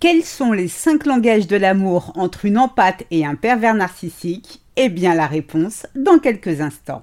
Quels sont les cinq langages de l'amour entre une empathe et un pervers narcissique? Eh bien la réponse dans quelques instants.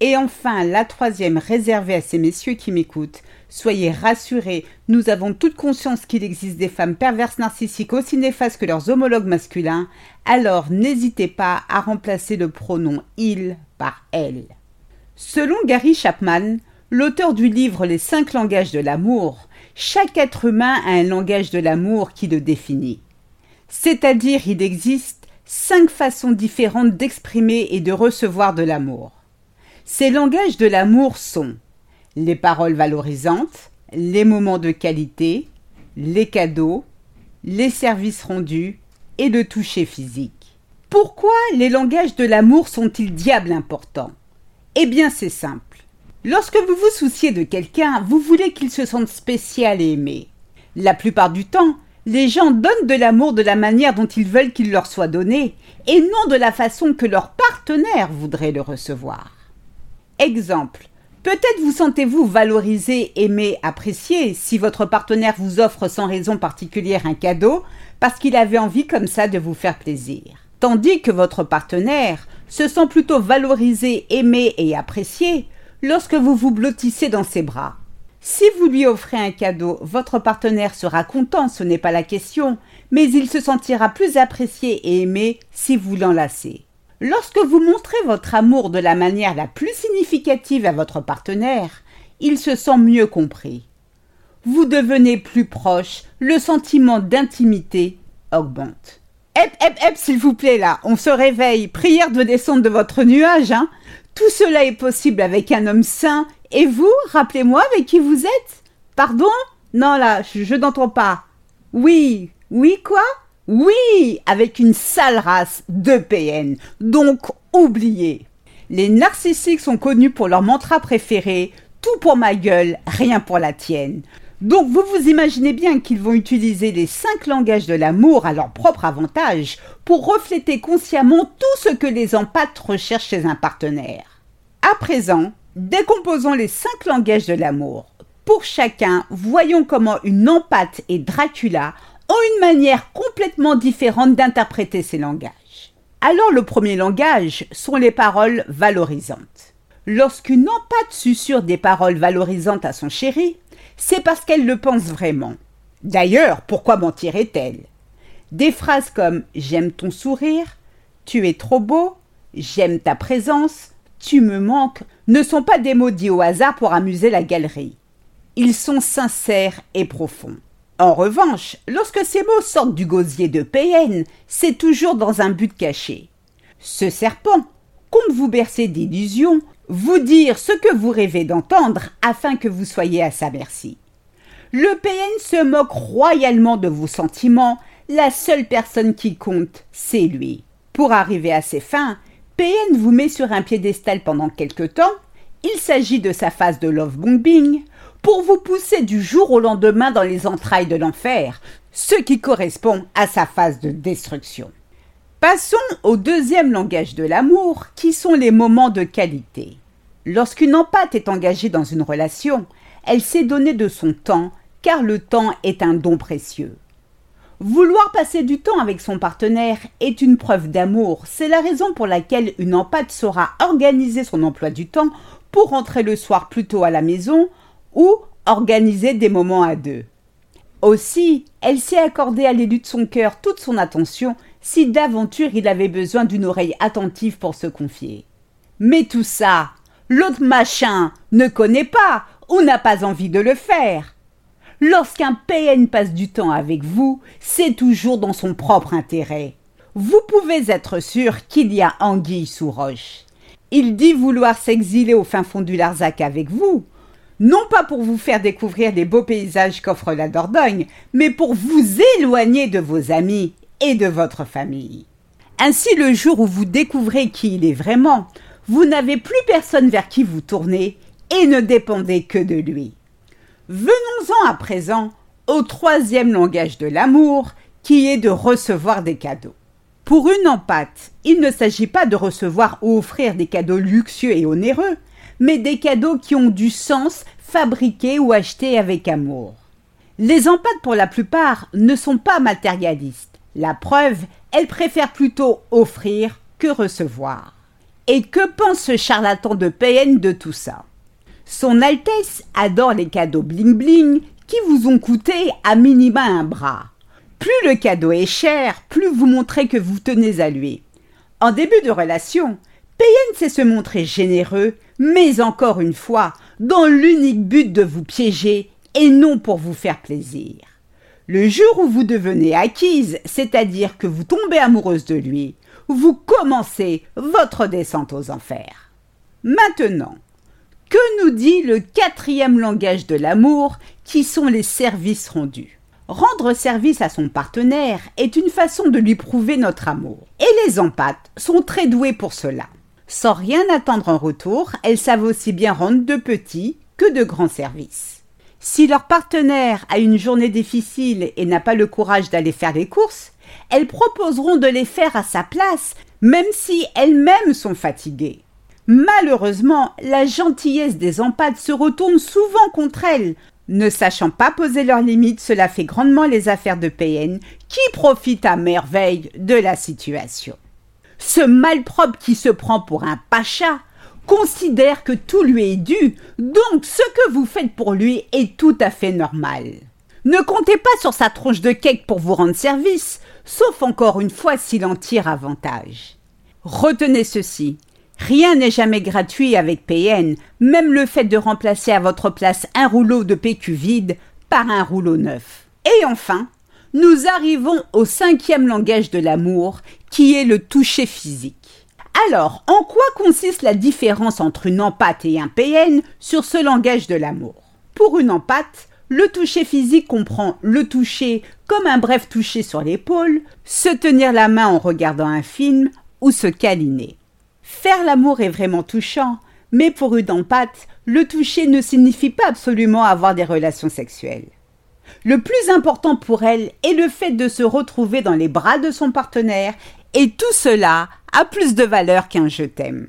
Et enfin, la troisième réservée à ces messieurs qui m'écoutent. Soyez rassurés, nous avons toute conscience qu'il existe des femmes perverses narcissiques aussi néfastes que leurs homologues masculins, alors n'hésitez pas à remplacer le pronom il par elle. Selon Gary Chapman, l'auteur du livre Les cinq langages de l'amour, chaque être humain a un langage de l'amour qui le définit. C'est-à-dire il existe cinq façons différentes d'exprimer et de recevoir de l'amour. Ces langages de l'amour sont les paroles valorisantes, les moments de qualité, les cadeaux, les services rendus et le toucher physique. Pourquoi les langages de l'amour sont-ils diable importants? Eh bien c'est simple. Lorsque vous vous souciez de quelqu'un, vous voulez qu'il se sente spécial et aimé. La plupart du temps, les gens donnent de l'amour de la manière dont ils veulent qu'il leur soit donné, et non de la façon que leur partenaire voudrait le recevoir. Exemple. Peut-être vous sentez-vous valorisé, aimé, apprécié si votre partenaire vous offre sans raison particulière un cadeau parce qu'il avait envie comme ça de vous faire plaisir. Tandis que votre partenaire se sent plutôt valorisé, aimé et apprécié lorsque vous vous blottissez dans ses bras. Si vous lui offrez un cadeau, votre partenaire sera content, ce n'est pas la question, mais il se sentira plus apprécié et aimé si vous l'enlacez. Lorsque vous montrez votre amour de la manière la plus significative à votre partenaire, il se sent mieux compris. Vous devenez plus proche, le sentiment d'intimité augmente. Hep, hep, hep, s'il vous plaît, là, on se réveille, prière de descendre de votre nuage, hein. Tout cela est possible avec un homme sain. Et vous, rappelez-moi avec qui vous êtes Pardon? Non, là, je, je n'entends pas. Oui, oui, quoi? Oui, avec une sale race de PN. Donc, oubliez. Les narcissiques sont connus pour leur mantra préféré tout pour ma gueule, rien pour la tienne. Donc vous vous imaginez bien qu'ils vont utiliser les cinq langages de l'amour à leur propre avantage pour refléter consciemment tout ce que les empathes recherchent chez un partenaire. À présent, décomposons les cinq langages de l'amour. Pour chacun, voyons comment une empathe et Dracula ont une manière complètement différente d'interpréter ces langages. Alors le premier langage sont les paroles valorisantes. Lorsqu'une empathe susurre des paroles valorisantes à son chéri, c'est parce qu'elle le pense vraiment. D'ailleurs, pourquoi mentirait-elle Des phrases comme J'aime ton sourire, Tu es trop beau, J'aime ta présence, Tu me manques ne sont pas des mots dits au hasard pour amuser la galerie. Ils sont sincères et profonds. En revanche, lorsque ces mots sortent du gosier de PN, c'est toujours dans un but caché. Ce serpent compte vous bercer d'illusions, vous dire ce que vous rêvez d'entendre afin que vous soyez à sa merci. Le PN se moque royalement de vos sentiments, la seule personne qui compte, c'est lui. Pour arriver à ses fins, PN vous met sur un piédestal pendant quelque temps, il s'agit de sa phase de love bombing, pour vous pousser du jour au lendemain dans les entrailles de l'enfer, ce qui correspond à sa phase de destruction. Passons au deuxième langage de l'amour, qui sont les moments de qualité. Lorsqu'une empate est engagée dans une relation, elle s'est donné de son temps, car le temps est un don précieux. Vouloir passer du temps avec son partenaire est une preuve d'amour. C'est la raison pour laquelle une empate saura organiser son emploi du temps pour rentrer le soir plus tôt à la maison, ou organiser des moments à deux. Aussi, elle s'est accordée à l'élu de son cœur toute son attention si d'aventure il avait besoin d'une oreille attentive pour se confier. Mais tout ça, L'autre machin ne connaît pas ou n'a pas envie de le faire. Lorsqu'un PN passe du temps avec vous, c'est toujours dans son propre intérêt. Vous pouvez être sûr qu'il y a anguille sous roche. Il dit vouloir s'exiler au fin fond du Larzac avec vous, non pas pour vous faire découvrir des beaux paysages qu'offre la Dordogne, mais pour vous éloigner de vos amis et de votre famille. Ainsi, le jour où vous découvrez qui il est vraiment, vous n'avez plus personne vers qui vous tourner et ne dépendez que de lui. Venons-en à présent au troisième langage de l'amour, qui est de recevoir des cadeaux. Pour une empâte, il ne s'agit pas de recevoir ou offrir des cadeaux luxueux et onéreux, mais des cadeaux qui ont du sens, fabriqués ou achetés avec amour. Les empâtes, pour la plupart, ne sont pas matérialistes. La preuve, elles préfèrent plutôt offrir que recevoir. Et que pense ce charlatan de PN de tout ça? Son Altesse adore les cadeaux bling-bling qui vous ont coûté à minima un bras. Plus le cadeau est cher, plus vous montrez que vous tenez à lui. En début de relation, PN sait se montrer généreux, mais encore une fois, dans l'unique but de vous piéger et non pour vous faire plaisir. Le jour où vous devenez acquise, c'est-à-dire que vous tombez amoureuse de lui, vous commencez votre descente aux enfers. Maintenant, que nous dit le quatrième langage de l'amour qui sont les services rendus? Rendre service à son partenaire est une façon de lui prouver notre amour. Et les empâtes sont très doués pour cela. Sans rien attendre en retour, elles savent aussi bien rendre de petits que de grands services. Si leur partenaire a une journée difficile et n'a pas le courage d'aller faire les courses, elles proposeront de les faire à sa place, même si elles-mêmes sont fatiguées. Malheureusement, la gentillesse des empâtes se retourne souvent contre elles. Ne sachant pas poser leurs limites, cela fait grandement les affaires de PN qui profitent à merveille de la situation. Ce malpropre qui se prend pour un pacha considère que tout lui est dû, donc ce que vous faites pour lui est tout à fait normal. Ne comptez pas sur sa tronche de cake pour vous rendre service, sauf encore une fois s'il en tire avantage. Retenez ceci. Rien n'est jamais gratuit avec PN, même le fait de remplacer à votre place un rouleau de PQ vide par un rouleau neuf. Et enfin, nous arrivons au cinquième langage de l'amour, qui est le toucher physique. Alors, en quoi consiste la différence entre une empâte et un PN sur ce langage de l'amour? Pour une empâte, le toucher physique comprend le toucher comme un bref toucher sur l'épaule, se tenir la main en regardant un film ou se câliner. Faire l'amour est vraiment touchant, mais pour une empâte, le toucher ne signifie pas absolument avoir des relations sexuelles. Le plus important pour elle est le fait de se retrouver dans les bras de son partenaire et tout cela a plus de valeur qu'un je t'aime.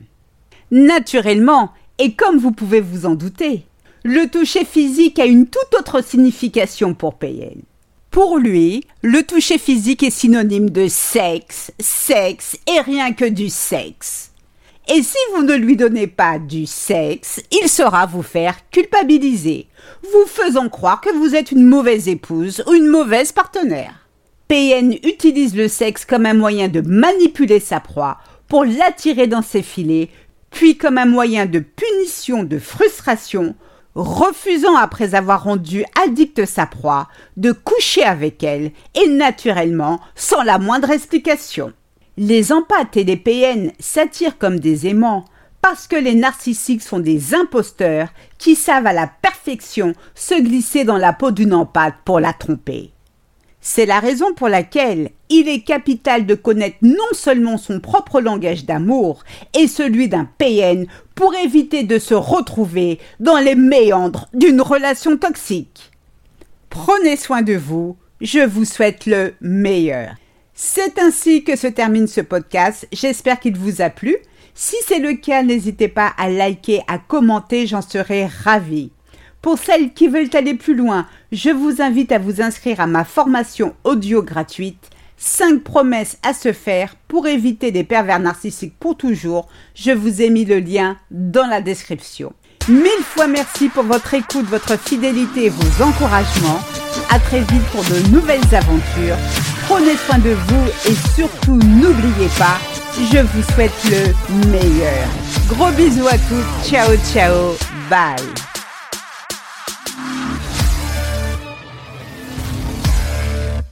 Naturellement, et comme vous pouvez vous en douter, le toucher physique a une toute autre signification pour PN. Pour lui, le toucher physique est synonyme de sexe, sexe et rien que du sexe. Et si vous ne lui donnez pas du sexe, il saura vous faire culpabiliser, vous faisant croire que vous êtes une mauvaise épouse ou une mauvaise partenaire. PN utilise le sexe comme un moyen de manipuler sa proie pour l'attirer dans ses filets, puis comme un moyen de punition, de frustration, refusant après avoir rendu addicte sa proie de coucher avec elle et naturellement sans la moindre explication. Les empâtes et les PN s'attirent comme des aimants parce que les narcissiques sont des imposteurs qui savent à la perfection se glisser dans la peau d'une empâte pour la tromper. C'est la raison pour laquelle il est capital de connaître non seulement son propre langage d'amour et celui d'un PN pour éviter de se retrouver dans les méandres d'une relation toxique. Prenez soin de vous, je vous souhaite le meilleur. C'est ainsi que se termine ce podcast, j'espère qu'il vous a plu. Si c'est le cas, n'hésitez pas à liker, à commenter, j'en serai ravie. Pour celles qui veulent aller plus loin, je vous invite à vous inscrire à ma formation audio gratuite 5 promesses à se faire pour éviter des pervers narcissiques pour toujours. Je vous ai mis le lien dans la description. Mille fois merci pour votre écoute, votre fidélité et vos encouragements. À très vite pour de nouvelles aventures. Prenez soin de vous et surtout n'oubliez pas, Je vous souhaite le meilleur. Gros bisous à tous. Ciao, ciao. Bye.